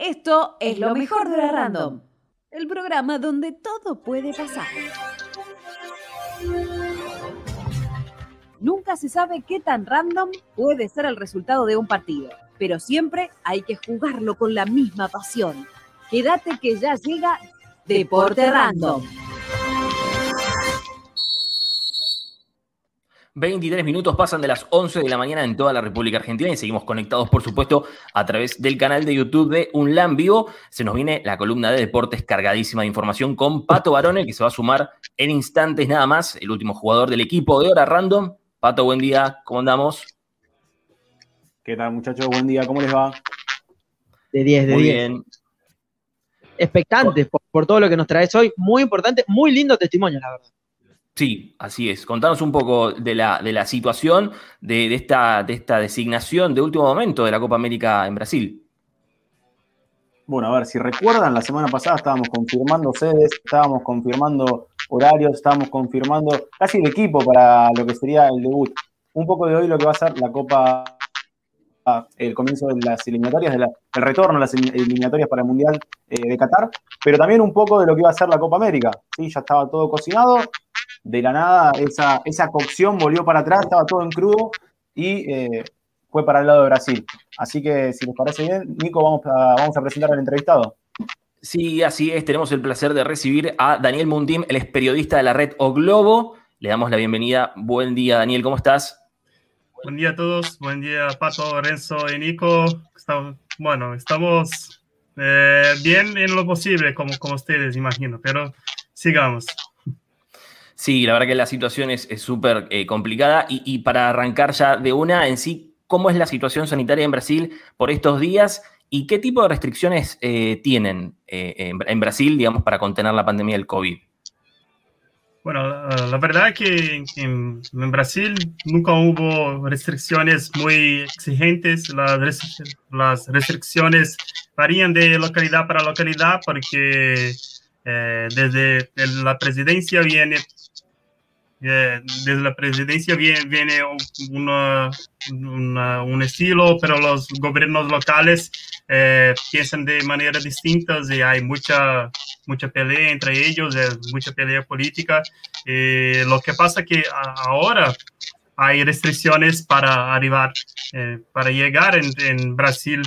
Esto es lo mejor de la Random, el programa donde todo puede pasar. Nunca se sabe qué tan random puede ser el resultado de un partido, pero siempre hay que jugarlo con la misma pasión. Quédate que ya llega Deporte Random. 23 minutos pasan de las 11 de la mañana en toda la República Argentina y seguimos conectados, por supuesto, a través del canal de YouTube de Unlan Vivo. Se nos viene la columna de deportes cargadísima de información con Pato Barone, que se va a sumar en instantes nada más, el último jugador del equipo de Hora Random. Pato, buen día, ¿cómo andamos? ¿Qué tal, muchachos? Buen día, ¿cómo les va? De 10, de 10. Bien. Expectantes por, por todo lo que nos traes hoy. Muy importante, muy lindo testimonio, la verdad. Sí, así es. Contanos un poco de la, de la situación de, esta, de esta designación de último momento de la Copa América en Brasil. Bueno, a ver, si recuerdan, la semana pasada estábamos confirmando sedes, estábamos confirmando horarios, estábamos confirmando casi el equipo para lo que sería el debut. Un poco de hoy lo que va a ser la Copa, el comienzo de las eliminatorias, el retorno a las eliminatorias para el Mundial eh, de Qatar, pero también un poco de lo que va a ser la Copa América. ¿sí? Ya estaba todo cocinado, de la nada esa, esa cocción volvió para atrás, estaba todo en crudo y eh, fue para el lado de Brasil. Así que si les parece bien, Nico, vamos a, vamos a presentar al entrevistado. Sí, así es. Tenemos el placer de recibir a Daniel Mundim, el es periodista de la red O Globo. Le damos la bienvenida. Buen día, Daniel, ¿cómo estás? Buen día a todos. Buen día, Pato, Renzo y Nico. bueno, estamos eh, bien en lo posible, como, como ustedes, imagino, pero sigamos. Sí, la verdad que la situación es súper eh, complicada y, para arrancar ya de una en sí, ¿cómo es la situación sanitaria en Brasil por estos días y qué tipo de restricciones eh, tienen eh, en, Brasil, digamos, para contener la pandemia del COVID? Bueno, la, verdad es que en, Brasil nunca hubo restricciones muy exigentes. Las, restricciones varían de localidad para localidad porque desde la presidencia viene eh, desde la presidencia viene, viene un estilo, pero los gobiernos locales eh, piensan de manera distinta y hay mucha, mucha pelea entre ellos, mucha pelea política. Eh, lo que pasa que ahora hay restricciones para arribar, para llegar en, en Brasil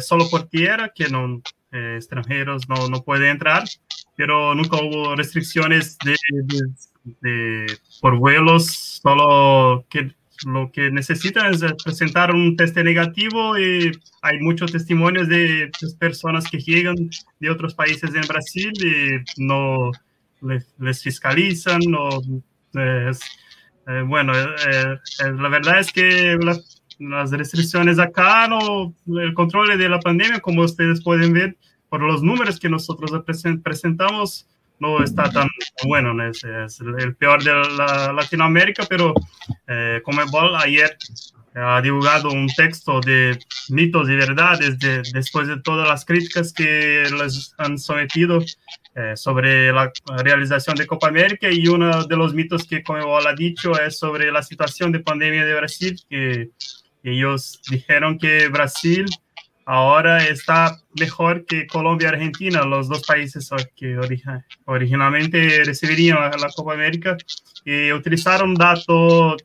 solo por tierra, que no, extranjeros no, no pueden entrar, pero nunca hubo restricciones de por vuelos, solo que lo que necesitan es presentar un test negativo y hay muchos testimonios de personas que llegan de otros países en Brasil y no les, fiscalizan. Eh, bueno, eh, eh, la verdad es que las restricciones acá, no, el control de la pandemia, como ustedes pueden ver por los números que nosotros presentamos, no está tan bueno, es, el peor de la Latinoamérica, pero eh, Comebol ayer ha divulgado un texto de mitos y verdades después de todas las críticas que les han sometido eh, sobre la realización de Copa América y uno de los mitos que Comebol ha dicho es sobre la situación de pandemia de Brasil, que ellos dijeron que Brasil ahora está mejor que Colombia y Argentina, los dos países que originalmente recibirían la Copa América, y utilizaron datos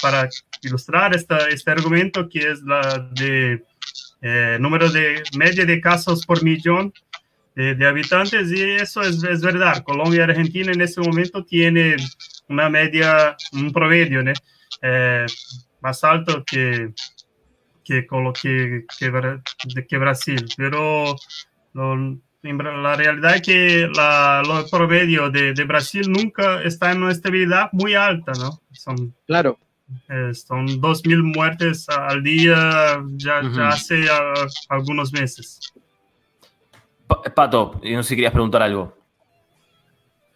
para ilustrar este argumento, que es la de eh, número de media de casos por millón de, habitantes, y eso es, es, verdad. Colombia y Argentina en este momento tienen una media, un promedio eh, más alto que, que, que, que, que Brasil, pero la realidad es que la, el promedio de, de, Brasil nunca está en una estabilidad muy alta, ¿no? Son, claro. Eh, son 2.000 muertes al día ya, ya hace algunos meses. Pato, no sé si querías preguntar algo.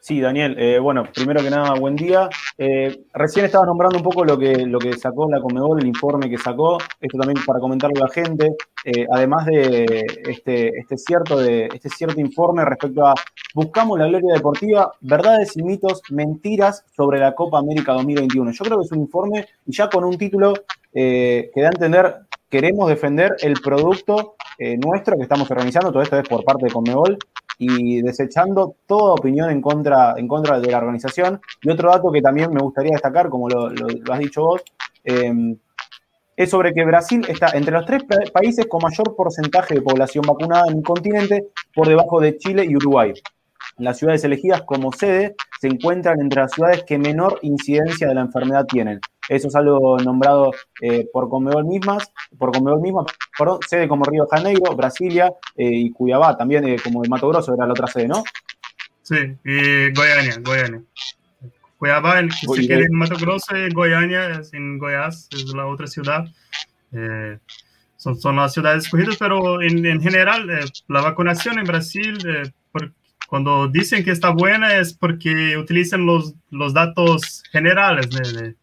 Sí, Daniel. Eh, bueno, primero que nada, buen día. Eh, recién estaba nombrando un poco lo que, lo que sacó la Comebol, el informe que sacó. Esto también para comentarlo a la gente. Eh, además de este, este, cierto de este cierto informe respecto a Buscamos la Gloria Deportiva, verdades y mitos, mentiras sobre la Copa América 2021. Yo creo que es un informe, y ya con un título que da a entender queremos defender el producto nuestro que estamos organizando, todo esto es por parte de Conmebol, y desechando toda opinión en contra, en contra de la organización. Y otro dato que también me gustaría destacar, como lo, has dicho vos, em, es sobre que Brasil está entre los tres países con mayor porcentaje de población vacunada en el continente, por debajo de Chile y Uruguay. Las ciudades elegidas como sede se encuentran entre las ciudades que menor incidencia de la enfermedad tienen. Eso es algo nombrado eh, por Conmebol mismas, por Conmebol misma, perdón, sede como Río Janeiro, Brasilia eh, y Cuyabá, también eh, como de Mato Grosso era la otra sede, ¿no? Sí, y Goiânia, Goiânia. Cuiabá, el queda en Mato Grosso, y Goiânia, en Goiás, es la otra ciudad. son, son las ciudades escogidas, pero en, en general, la vacunación en Brasil, por, cuando dicen que está buena es porque utilizan los, los datos generales de, de,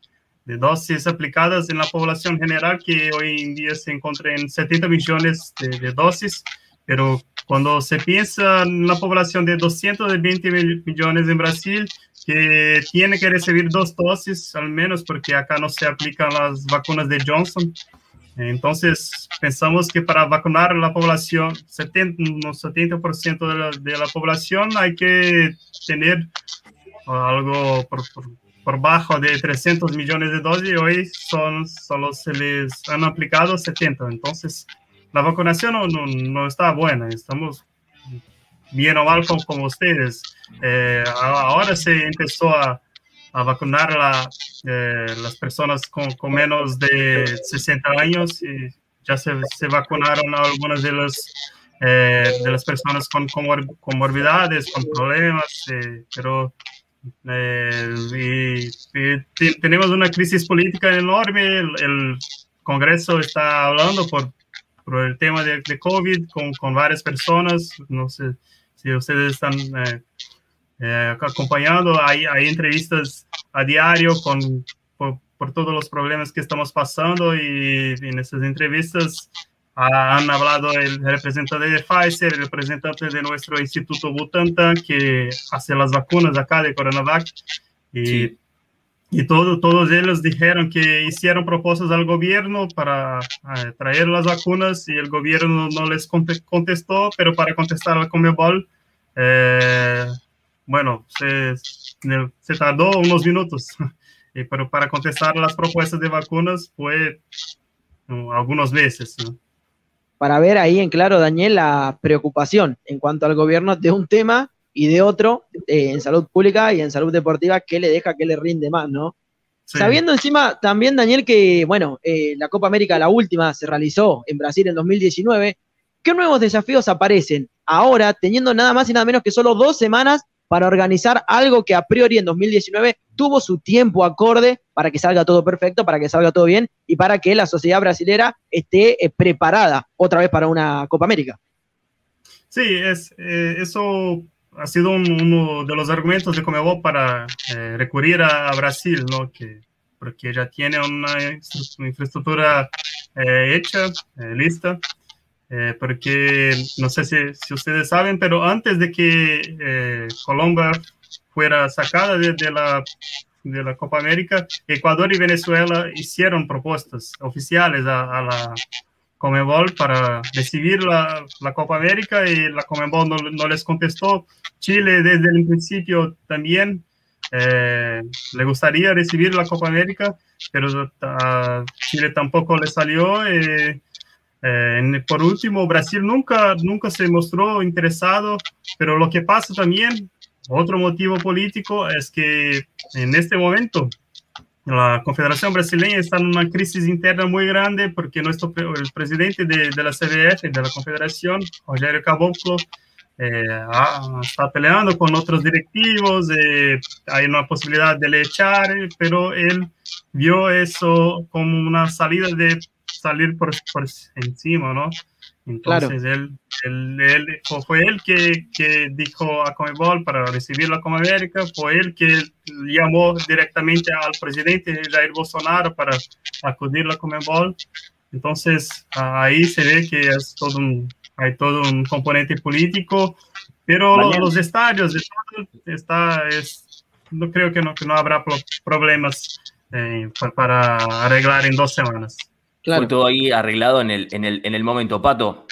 dosis aplicadas en la población general, que hoy en día se encuentra en 70 millones de, dosis, pero cuando se piensa en la población de 220 millones en Brasil, que tiene que recibir dos dosis al menos, porque acá no se aplican las vacunas de Johnson, entonces, pensamos que para vacunar la población, 70, 70% de la, de la población, hay que tener algo por, por, bajo de 300 millones de dosis y hoy son, solo se les han aplicado 70. Entonces, la vacunación no, no, está buena. Estamos bien o mal como, ustedes. Eh, ahora se empezó a a vacunar a eh, las personas con, con, menos de 60 años y ya se, se vacunaron a algunas de las, eh, de las personas con comorbidades, con problemas, eh, y, tenemos una crisis política enorme, el, Congreso está hablando por, el tema de, COVID con, con, varias personas, no sé si ustedes están eh, acompañando. Hay, entrevistas a diario por, todos los problemas que estamos pasando y en esas entrevistas han hablado el representante de Pfizer, el representante de nuestro Instituto Butantan, que hace las vacunas acá de Coronavac. Y, y todo, todos ellos dijeron que hicieron propuestas al gobierno para eh, traer las vacunas y el gobierno no les contestó, pero para contestar a Comebol, eh, bueno, se, se tardó unos minutos, pero para contestar las propuestas de vacunas fue algunos meses. Para ver ahí en claro, Daniel, la preocupación en cuanto al gobierno de un tema y de otro eh, en salud pública y en salud deportiva, ¿qué le deja, qué le rinde más, no? Sabiendo encima también, Daniel, que, bueno, eh, la Copa América, la última, se realizó en Brasil en 2019, ¿qué nuevos desafíos aparecen ahora, teniendo nada más y nada menos que solo dos semanas para organizar algo que a priori en 2019 tuvo su tiempo acorde para que salga todo perfecto, para que salga todo bien y para que la sociedad brasilera esté eh, preparada otra vez para una Copa América. Sí, es, eh, eso ha sido uno de los argumentos de Comebol para eh, recurrir a, Brasil, ¿no? Que, porque ya tiene una, infraestructura hecha, lista, eh, porque no sé si, ustedes saben, pero antes de que eh, Colombia fuera sacada de, la, Copa América, Ecuador y Venezuela hicieron propuestas oficiales a, la Comebol para recibir la, Copa América y la Comebol no, les contestó. Chile desde el principio también eh, le gustaría recibir la Copa América, pero a Chile tampoco le salió. Eh, eh, por último, Brasil nunca, nunca se mostró interesado, pero lo que pasa también, otro motivo político, es que en este momento la Confederación Brasileña está en una crisis interna muy grande porque nuestro, el presidente de, de la CBF, de la Confederación, Rogério Caboclo, eh, está peleando con otros directivos, eh, hay una posibilidad de le echar, pero él vio eso como una salida de salir por, por encima, ¿no? Entonces él, él, fue él que, que dijo a Comebol para recibir la Copa América, fue él que llamó directamente al presidente Jair Bolsonaro para acudir a la Comebol. Entonces ahí se ve que es todo un, hay todo un componente político, pero los, estadios, está, es, no creo que no, que no habrá problemas eh, para arreglar en dos semanas. Fue todo ahí arreglado en el, en el, en el momento. Pato.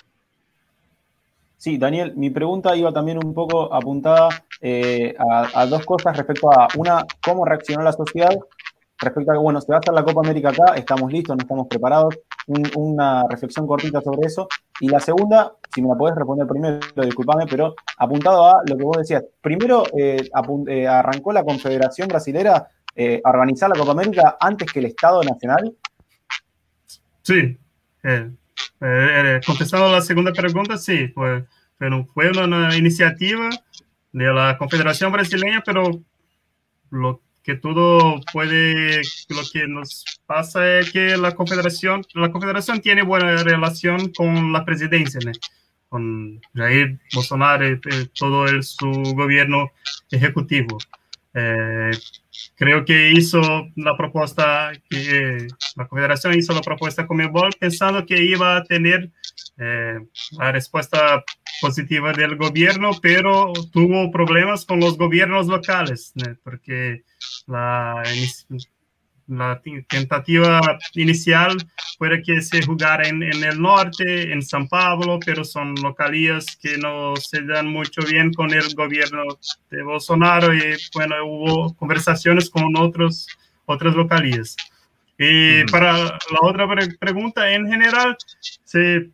Sí, Daniel, mi pregunta iba también un poco apuntada eh, a, dos cosas respecto a, una, cómo reaccionó la sociedad, respecto a que, bueno, se va a hacer la Copa América acá, estamos listos, no estamos preparados, una reflexión cortita sobre eso. Y la segunda, si me la podés responder primero, disculpame, pero apuntado a lo que vos decías, primero eh, eh, arrancó la Confederación Brasilera a organizar la Copa América antes que el Estado Nacional. Sí, eh, contestando la segunda pregunta, sí, fue, fue una iniciativa de la Confederación Brasileña, pero lo que todo puede, lo que nos pasa es que la Confederación, la Confederación tiene buena relación con la presidencia, con Jair Bolsonaro y todo el, su gobierno ejecutivo. Eh, creo que hizo la propuesta, que la Confederación hizo la propuesta con Comebol pensando que iba a tener eh, la respuesta positiva del gobierno, pero tuvo problemas con los gobiernos locales, porque la, la tentativa inicial fue que se jugara en, en, el norte, en San Pablo, pero son localías que no se dan mucho bien con el gobierno de Bolsonaro y bueno, hubo conversaciones con otros, otras localías. Y para la otra pregunta, en general, se,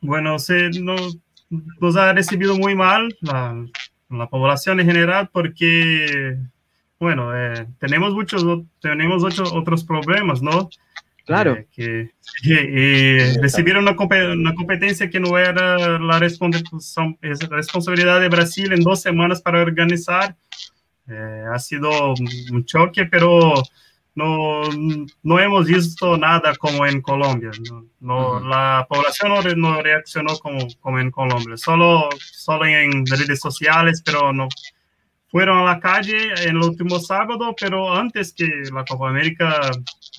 bueno, se nos, nos ha recibido muy mal la, la población en general porque bueno, eh, tenemos muchos, tenemos muchos otros problemas, ¿no? Claro. Eh, que, recibieron una, una, competencia que no era la responsabilidad de Brasil en dos semanas para organizar. Eh, ha sido un choque, pero no, no hemos visto nada como en Colombia. No, La población no, reaccionó como, como en Colombia, solo, solo en redes sociales, pero no, fueron a la calle el último sábado, pero antes que la Copa América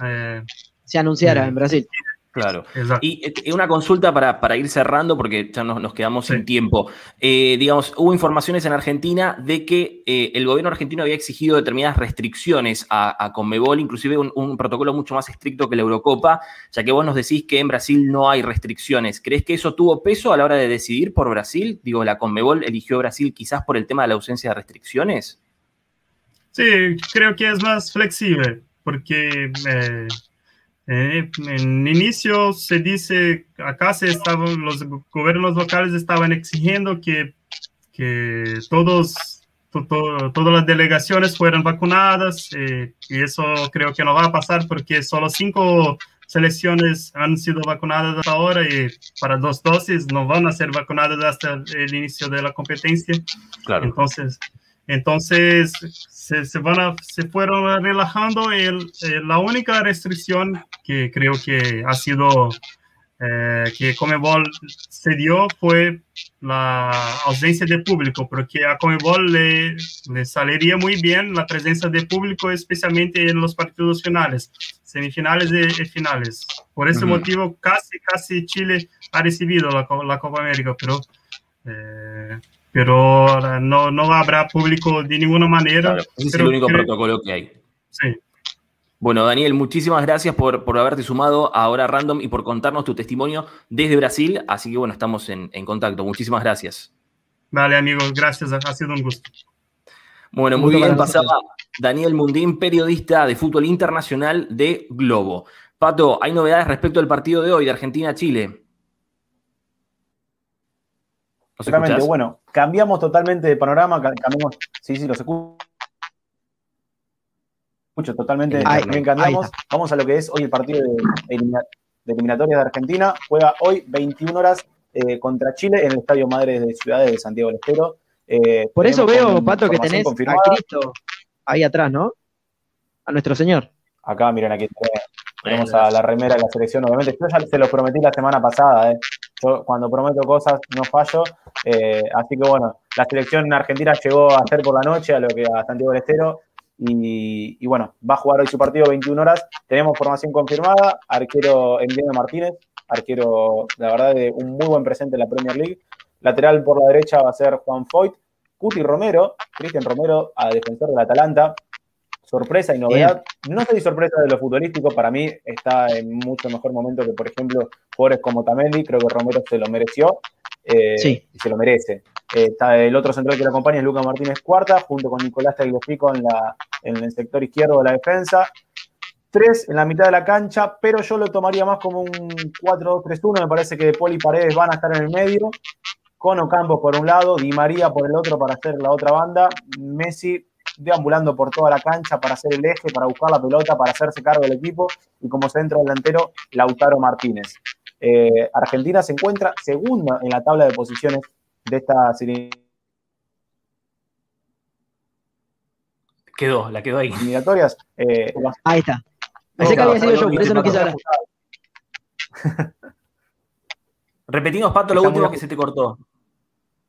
eh, se anunciara en Brasil. Claro. Y eh, una consulta para, para, ir cerrando, porque ya nos, quedamos sin tiempo. Eh, digamos, hubo informaciones en Argentina de que eh, el gobierno argentino había exigido determinadas restricciones a, a Conmebol, inclusive un, protocolo mucho más estricto que la Eurocopa, ya que vos nos decís que en Brasil no hay restricciones. ¿Crees que eso tuvo peso a la hora de decidir por Brasil? Digo, ¿la Conmebol eligió Brasil quizás por el tema de la ausencia de restricciones? Sí, creo que es más flexible, porque eh, en inicio se dice, acá se estaban, los gobiernos locales estaban exigiendo que, que todos, todas las delegaciones fueran vacunadas eh, y eso creo que no va a pasar porque solo cinco selecciones han sido vacunadas hasta ahora y para dos dosis no van a ser vacunadas hasta el inicio de la competencia. Claro. Entonces, entonces se, van a, se fueron relajando. El, la única restricción que creo que ha sido eh, que Comebol se dio fue la ausencia de público, porque a Comebol le, le saliría muy bien la presencia de público, especialmente en los partidos finales, semifinales y, finales. Por ese motivo, casi, casi Chile ha recibido la, la Copa América, pero eh, pero no, no habrá público de ninguna manera. ese es el único protocolo que hay. Sí. Bueno, Daniel, muchísimas gracias por, por, haberte sumado a Hora Random y por contarnos tu testimonio desde Brasil. Así que bueno, estamos en, en contacto. Muchísimas gracias. Vale, amigos, gracias. Ha sido un gusto. Bueno, muy bien, pasaba Daniel Mundín, periodista de fútbol internacional de Globo. Pato, ¿hay novedades respecto al partido de hoy de Argentina-Chile? Exactamente, bueno, cambiamos totalmente de panorama, cambiamos, sí, sí, los escucho totalmente, bien cambiamos. Vamos a lo que es hoy el partido de, eliminatorias de Argentina. Juega hoy 21 horas eh, contra Chile en el Estadio Madre de Ciudades de Santiago del Estero. Eh, Por eso veo, Pato, que tenés a Cristo ahí atrás, ¿no? A nuestro Señor. Acá, miren, aquí tenemos a la remera de la selección, obviamente. Yo ya se los prometí la semana pasada, ¿eh? Yo cuando prometo cosas no fallo. Eh, así que bueno, la selección argentina llegó a hacer por la noche a lo que a Santiago del Estero. Y, bueno, va a jugar hoy su partido 21 horas. Tenemos formación confirmada. Arquero Emiliano Martínez, arquero, la verdad, de un muy buen presente en la Premier League. Lateral por la derecha va a ser Juan Foyt. Cuti Romero, Cristian Romero, a defensor del Atalanta. Sorpresa y novedad. No soy sorpresa de lo futbolístico, para mí está en mucho mejor momento que, por ejemplo, jugadores como Tamelli, creo que Romero se lo mereció eh, y se lo merece. Eh, está el otro central que lo acompaña es Lucas Martínez Cuarta, junto con Nicolás Tagliafico en, la, en el sector izquierdo de la defensa. Tres en la mitad de la cancha, pero yo lo tomaría más como un 4-2-3-1. Me parece que Poli y Paredes van a estar en el medio. Con Ocampo por un lado, Di María por el otro para hacer la otra banda. Messi deambulando por toda la cancha para hacer el eje, para buscar la pelota, para hacerse cargo del equipo. Y como centro delantero, Lautaro Martínez. Eh, Argentina se encuentra segunda en la tabla de posiciones de esta serie. Quedó, la quedó ahí. Eliminatorias. Eh, ahí está. Pensé que había sido yo, por eso no quise hablar. Repetimos, Pato, lo último que se te cortó.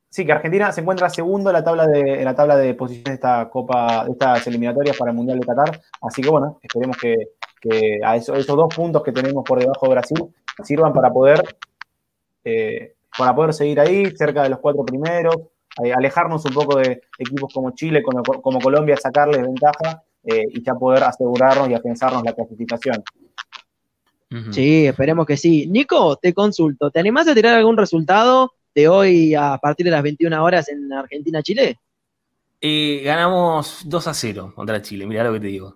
Sí, que Argentina se encuentra segundo en la tabla de, en la tabla de posiciones de esta Copa, de estas eliminatorias para el Mundial de Qatar. Así que bueno, esperemos que, a esos, dos puntos que tenemos por debajo de Brasil sirvan para poder, eh, para poder seguir ahí, cerca de los cuatro primeros, eh, alejarnos un poco de equipos como Chile, como, como Colombia, sacarles ventaja eh, y ya poder asegurarnos y afianzarnos la clasificación. Sí, esperemos que sí. Nico, te consulto, ¿te animás a tirar algún resultado de hoy a partir de las 21 horas en Argentina-Chile? Eh, ganamos 2 a 0 contra Chile, mira lo que te digo.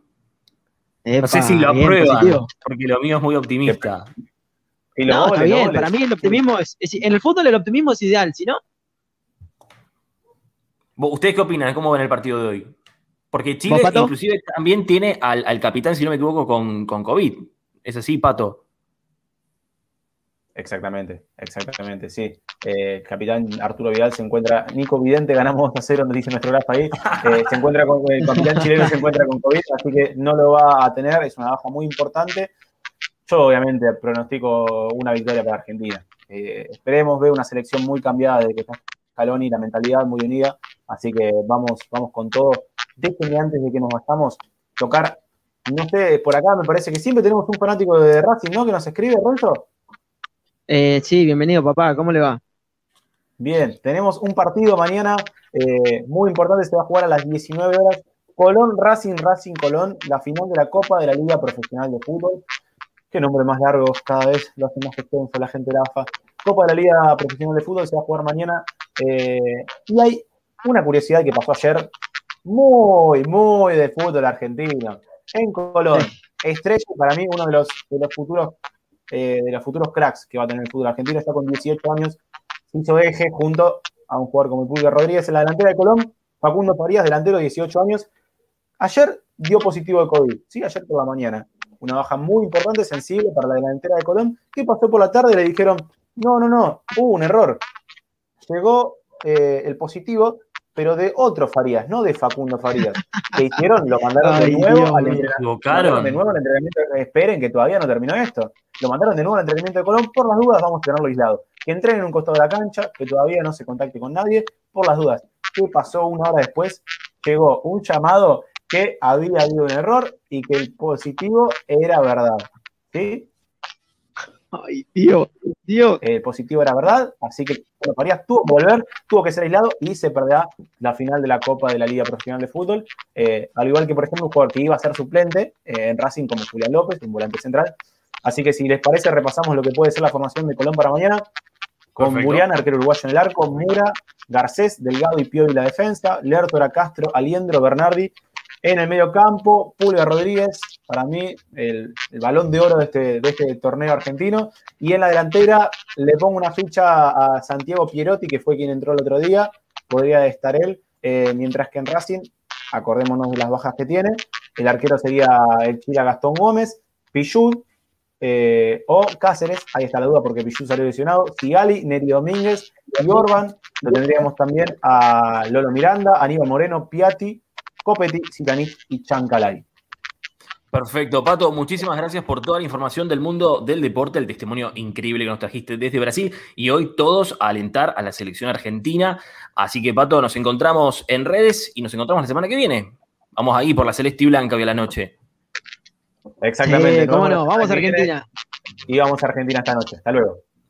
no sé si lo aprueban, porque lo mío es muy optimista. no, está bien, para mí el optimismo es, en el fútbol el optimismo es ideal, ¿si no? ¿Ustedes qué opinan? ¿Cómo ven el partido de hoy? Porque Chile inclusive también tiene al, capitán, si no me equivoco, con, con COVID. ¿Es así, Pato? Exactamente, exactamente, sí. Eh, capitán Arturo Vidal se encuentra, Nico Vidente, ganamos 2 a 0, nos dice nuestro grafo ahí. Eh, se encuentra con, el capitán chileno se encuentra con COVID, así que no lo va a tener, es una baja muy importante. Yo obviamente pronostico una victoria para Argentina. Eh, esperemos ver una selección muy cambiada de que está Scaloni, la mentalidad muy unida, así que vamos, vamos con todo. Déjenme antes de que nos vayamos tocar, no sé, por acá me parece que siempre tenemos un fanático de Racing, ¿no? Que nos escribe, Renzo. Eh, sí, bienvenido papá, ¿cómo le va? Bien, tenemos un partido mañana eh, muy importante, se va a jugar a las 19 horas. Colón Racing, Racing Colón, la final de la Copa de la Liga Profesional de Fútbol. Qué nombre más largo, cada vez lo hace más extenso la gente de la AFA. Copa de la Liga Profesional de Fútbol se va a jugar mañana. Eh, y hay una curiosidad que pasó ayer, muy, muy de fútbol argentino. En Colón, Estrella, para mí, uno de los, de los futuros eh, de los futuros cracks que va a tener el fútbol argentino. Está con 18 años, se hizo eje junto a un jugador como el Pulga Rodríguez en la delantera de Colón. Facundo Farías, delantero, 18 años. Ayer dio positivo de COVID, sí, ayer por la mañana. Una baja muy importante, sensible para la delantera de Colón. ¿Qué pasó por la tarde? Le dijeron, no, no, no, hubo un error. Llegó eh, el positivo, pero de otro Farías, no de Facundo Farías. ¿Qué hicieron? Lo mandaron de nuevo al entrenamiento. De nuevo al entrenamiento. Esperen que todavía no terminó esto. Lo mandaron de nuevo al entrenamiento de Colón. Por las dudas, vamos a tenerlo aislado. Que entren en un costado de la cancha, que todavía no se contacte con nadie. Por las dudas. ¿Qué pasó una hora después? Llegó un llamado que había habido un error y que el positivo era verdad. ¿Sí? Ay, Dios, Dios. El positivo era verdad, así que bueno, Farías tuvo que volver, tuvo que ser aislado y se perderá la final de la Copa de la Liga Profesional de Fútbol. Eh, al igual que, por ejemplo, un jugador que iba a ser suplente eh, en Racing como Julián López, un volante central. Así que si les parece, repasamos lo que puede ser la formación de Colón para mañana. Con Murián, arquero uruguayo en el arco, Mura, Garcés, Delgado y Pio y la defensa, Lertora, Castro, Aliendro, Bernardi, en el medio campo, Pulga Rodríguez, para mí el, balón de oro de este, de este, torneo argentino. Y en la delantera le pongo una ficha a Santiago Pierotti, que fue quien entró el otro día, podría estar él, eh, mientras que en Racing, acordémonos de las bajas que tiene, el arquero sería el Chila Gastón Gómez, Pichud eh, o Cáceres, ahí está la duda porque Pichud salió lesionado, Sigali, Neri Domínguez y Orban, lo tendríamos también a Lolo Miranda, Aníbal Moreno, Piatti, Copetti, Zitanich y Chancalay. Perfecto, Pato, muchísimas gracias por toda la información del mundo del deporte, el testimonio increíble que nos trajiste desde Brasil y hoy todos a alentar a la selección argentina. Así que, Pato, nos encontramos en redes y nos encontramos la semana que viene. Vamos ahí por la celeste y blanca hoy a la noche. Exactamente. cómo no, vamos a Argentina. Y vamos a Argentina esta noche. Hasta luego.